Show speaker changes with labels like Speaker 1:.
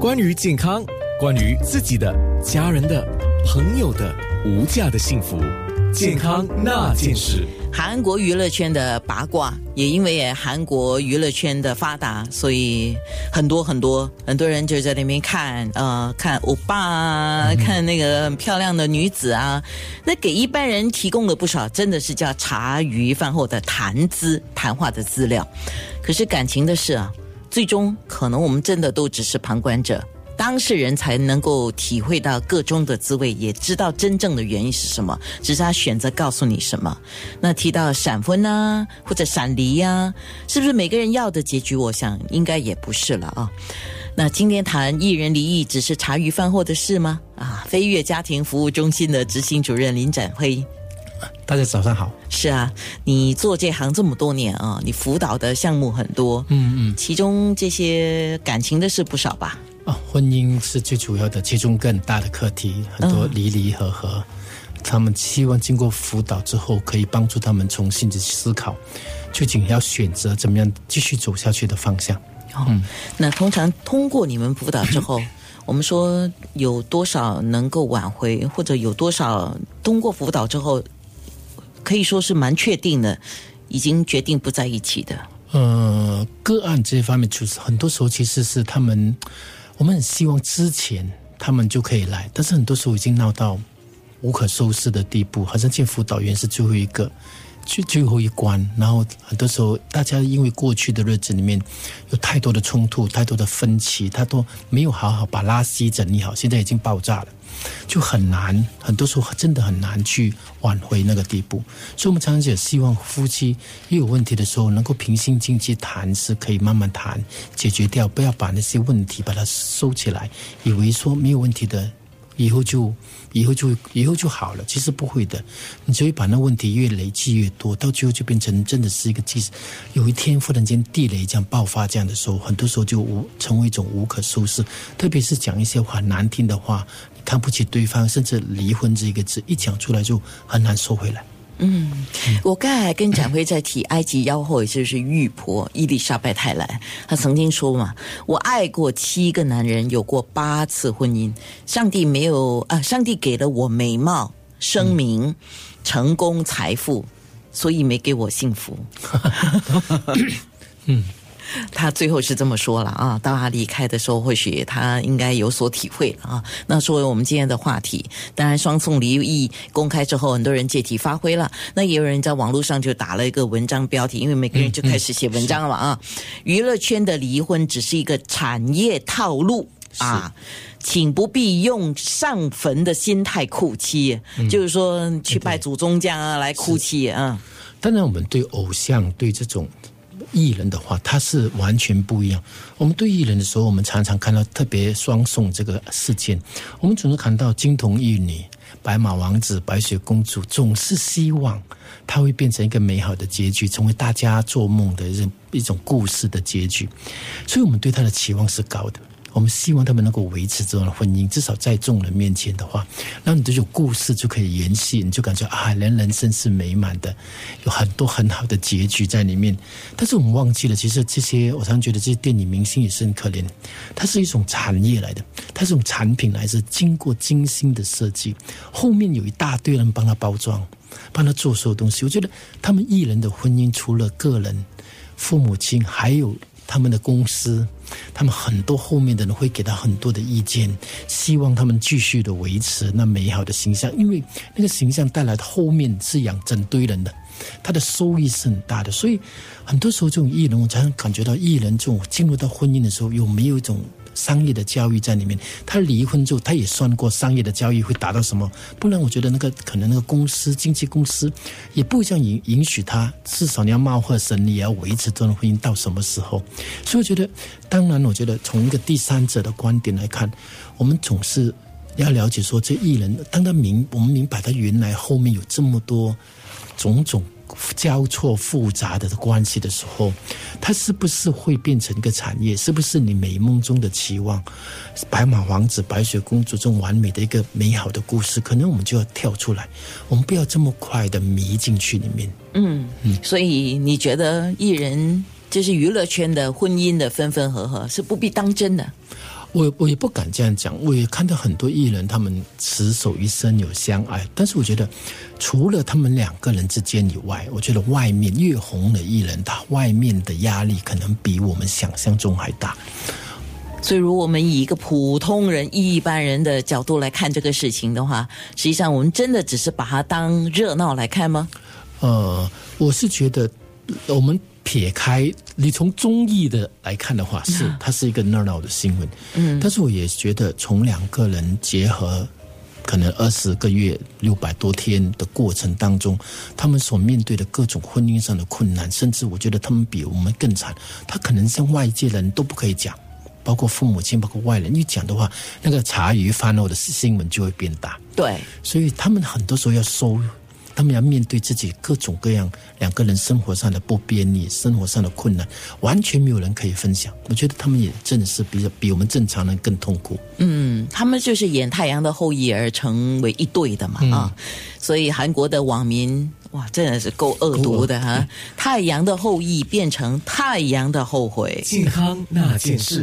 Speaker 1: 关于健康，关于自己的、家人的、朋友的无价的幸福，健康那件事。
Speaker 2: 韩国娱乐圈的八卦，也因为韩国娱乐圈的发达，所以很多很多很多人就在那边看，呃，看欧巴啊，看那个很漂亮的女子啊，那给一般人提供了不少，真的是叫茶余饭后的谈资、谈话的资料。可是感情的事啊，最终可能我们真的都只是旁观者。当事人才能够体会到个中的滋味，也知道真正的原因是什么。只是他选择告诉你什么。那提到闪婚啊，或者闪离呀，是不是每个人要的结局？我想应该也不是了啊。那今天谈艺人离异，只是茶余饭后的事吗？啊，飞跃家庭服务中心的执行主任林展辉，
Speaker 3: 大家早上好。
Speaker 2: 是啊，你做这行这么多年啊，你辅导的项目很多，嗯嗯，其中这些感情的事不少吧？
Speaker 3: 啊，婚姻是最主要的，其中更大的课题，很多离离合合。他们希望经过辅导之后，可以帮助他们重新的思考，究竟要选择怎么样继续走下去的方向。
Speaker 2: 嗯，那通常通过你们辅导之后，我们说有多少能够挽回，或者有多少通过辅导之后，可以说是蛮确定的，已经决定不在一起的。
Speaker 3: 呃，个案这方面，就是很多时候其实是他们。我们很希望之前他们就可以来，但是很多时候已经闹到无可收拾的地步，好像见辅导员是最后一个，最最后一关。然后很多时候，大家因为过去的日子里面有太多的冲突、太多的分歧，他都没有好好把拉稀整理好，现在已经爆炸了。就很难，很多时候真的很难去挽回那个地步。所以，我们常常也希望夫妻一有问题的时候，能够平心静气谈，是可以慢慢谈解决掉，不要把那些问题把它收起来，以为说没有问题的，以后就以后就以后就好了。其实不会的，你只会把那问题越累积越多，到最后就变成真的是一个，即使有一天忽然间地雷这样爆发这样的时候，很多时候就无成为一种无可收拾。特别是讲一些话难听的话。看不起对方，甚至离婚这一个字一讲出来就很难收回来。
Speaker 2: 嗯，我刚才跟展辉在提埃及妖后，也就是玉婆伊丽莎白泰莱，她曾经说嘛：“我爱过七个男人，有过八次婚姻，上帝没有啊，上帝给了我美貌、声名、成功、财富，所以没给我幸福。” 嗯。他最后是这么说了啊，到他离开的时候，或许他应该有所体会了啊。那作为我们今天的话题，当然双宋离异公开之后，很多人借题发挥了。那也有人在网络上就打了一个文章标题，因为每个人就开始写文章了嘛啊。娱乐圈的离婚只是一个产业套路啊，请不必用上坟的心态哭泣，就是说去拜祖宗这样啊来哭泣啊。
Speaker 3: 当然，我们对偶像对这种。艺人的话，他是完全不一样。我们对艺人的时候，我们常常看到特别双宋这个事件，我们总是看到金童玉女、白马王子、白雪公主，总是希望他会变成一个美好的结局，成为大家做梦的一一种故事的结局，所以我们对他的期望是高的。我们希望他们能够维持这种婚姻，至少在众人面前的话，那你这种故事就可以延续，你就感觉啊，人人生是美满的，有很多很好的结局在里面。但是我们忘记了，其实这些我常觉得这些电影明星也是很可怜，它是一种产业来的，它是种产品来自经过精心的设计，后面有一大堆人帮他包装，帮他做所有东西。我觉得他们艺人的婚姻，除了个人、父母亲，还有。他们的公司，他们很多后面的人会给他很多的意见，希望他们继续的维持那美好的形象，因为那个形象带来的后面是养整堆人的，他的收益是很大的，所以很多时候这种艺人，我常常感觉到艺人这种进入到婚姻的时候，有没有一种？商业的交易在里面，他离婚之后，他也算过商业的交易会达到什么？不然，我觉得那个可能那个公司经纪公司也不会这样允允许他，至少你要貌合神离，也要维持这段婚姻到什么时候？所以，我觉得，当然，我觉得从一个第三者的观点来看，我们总是要了解说，这艺人当他明，我们明白他原来后面有这么多种种。交错复杂的关系的时候，它是不是会变成一个产业？是不是你美梦中的期望？白马王子、白雪公主这种完美的一个美好的故事，可能我们就要跳出来，我们不要这么快的迷进去里面。
Speaker 2: 嗯嗯，所以你觉得艺人就是娱乐圈的婚姻的分分合合是不必当真的？
Speaker 3: 我我也不敢这样讲，我也看到很多艺人，他们执手一生有相爱，但是我觉得，除了他们两个人之间以外，我觉得外面越红的艺人，他外面的压力可能比我们想象中还大。
Speaker 2: 所以，如果我们以一个普通人、一般人的角度来看这个事情的话，实际上我们真的只是把它当热闹来看吗？
Speaker 3: 呃，我是觉得，我们撇开你从综艺的来看的话，是它是一个热闹的新闻。嗯，但是我也觉得，从两个人结合，可能二十个月、六百多天的过程当中，他们所面对的各种婚姻上的困难，甚至我觉得他们比我们更惨。他可能像外界人都不可以讲。包括父母亲，包括外人，一讲的话，那个茶余饭后的新闻就会变大。
Speaker 2: 对，
Speaker 3: 所以他们很多时候要收，他们要面对自己各种各样两个人生活上的不便利、生活上的困难，完全没有人可以分享。我觉得他们也真的是比比我们正常人更痛苦。
Speaker 2: 嗯，他们就是演《太阳的后裔》而成为一对的嘛啊，所以韩国的网民哇，真的是够恶毒的哈，《太阳的后裔》变成《太阳的后悔》，
Speaker 1: 健康那件事。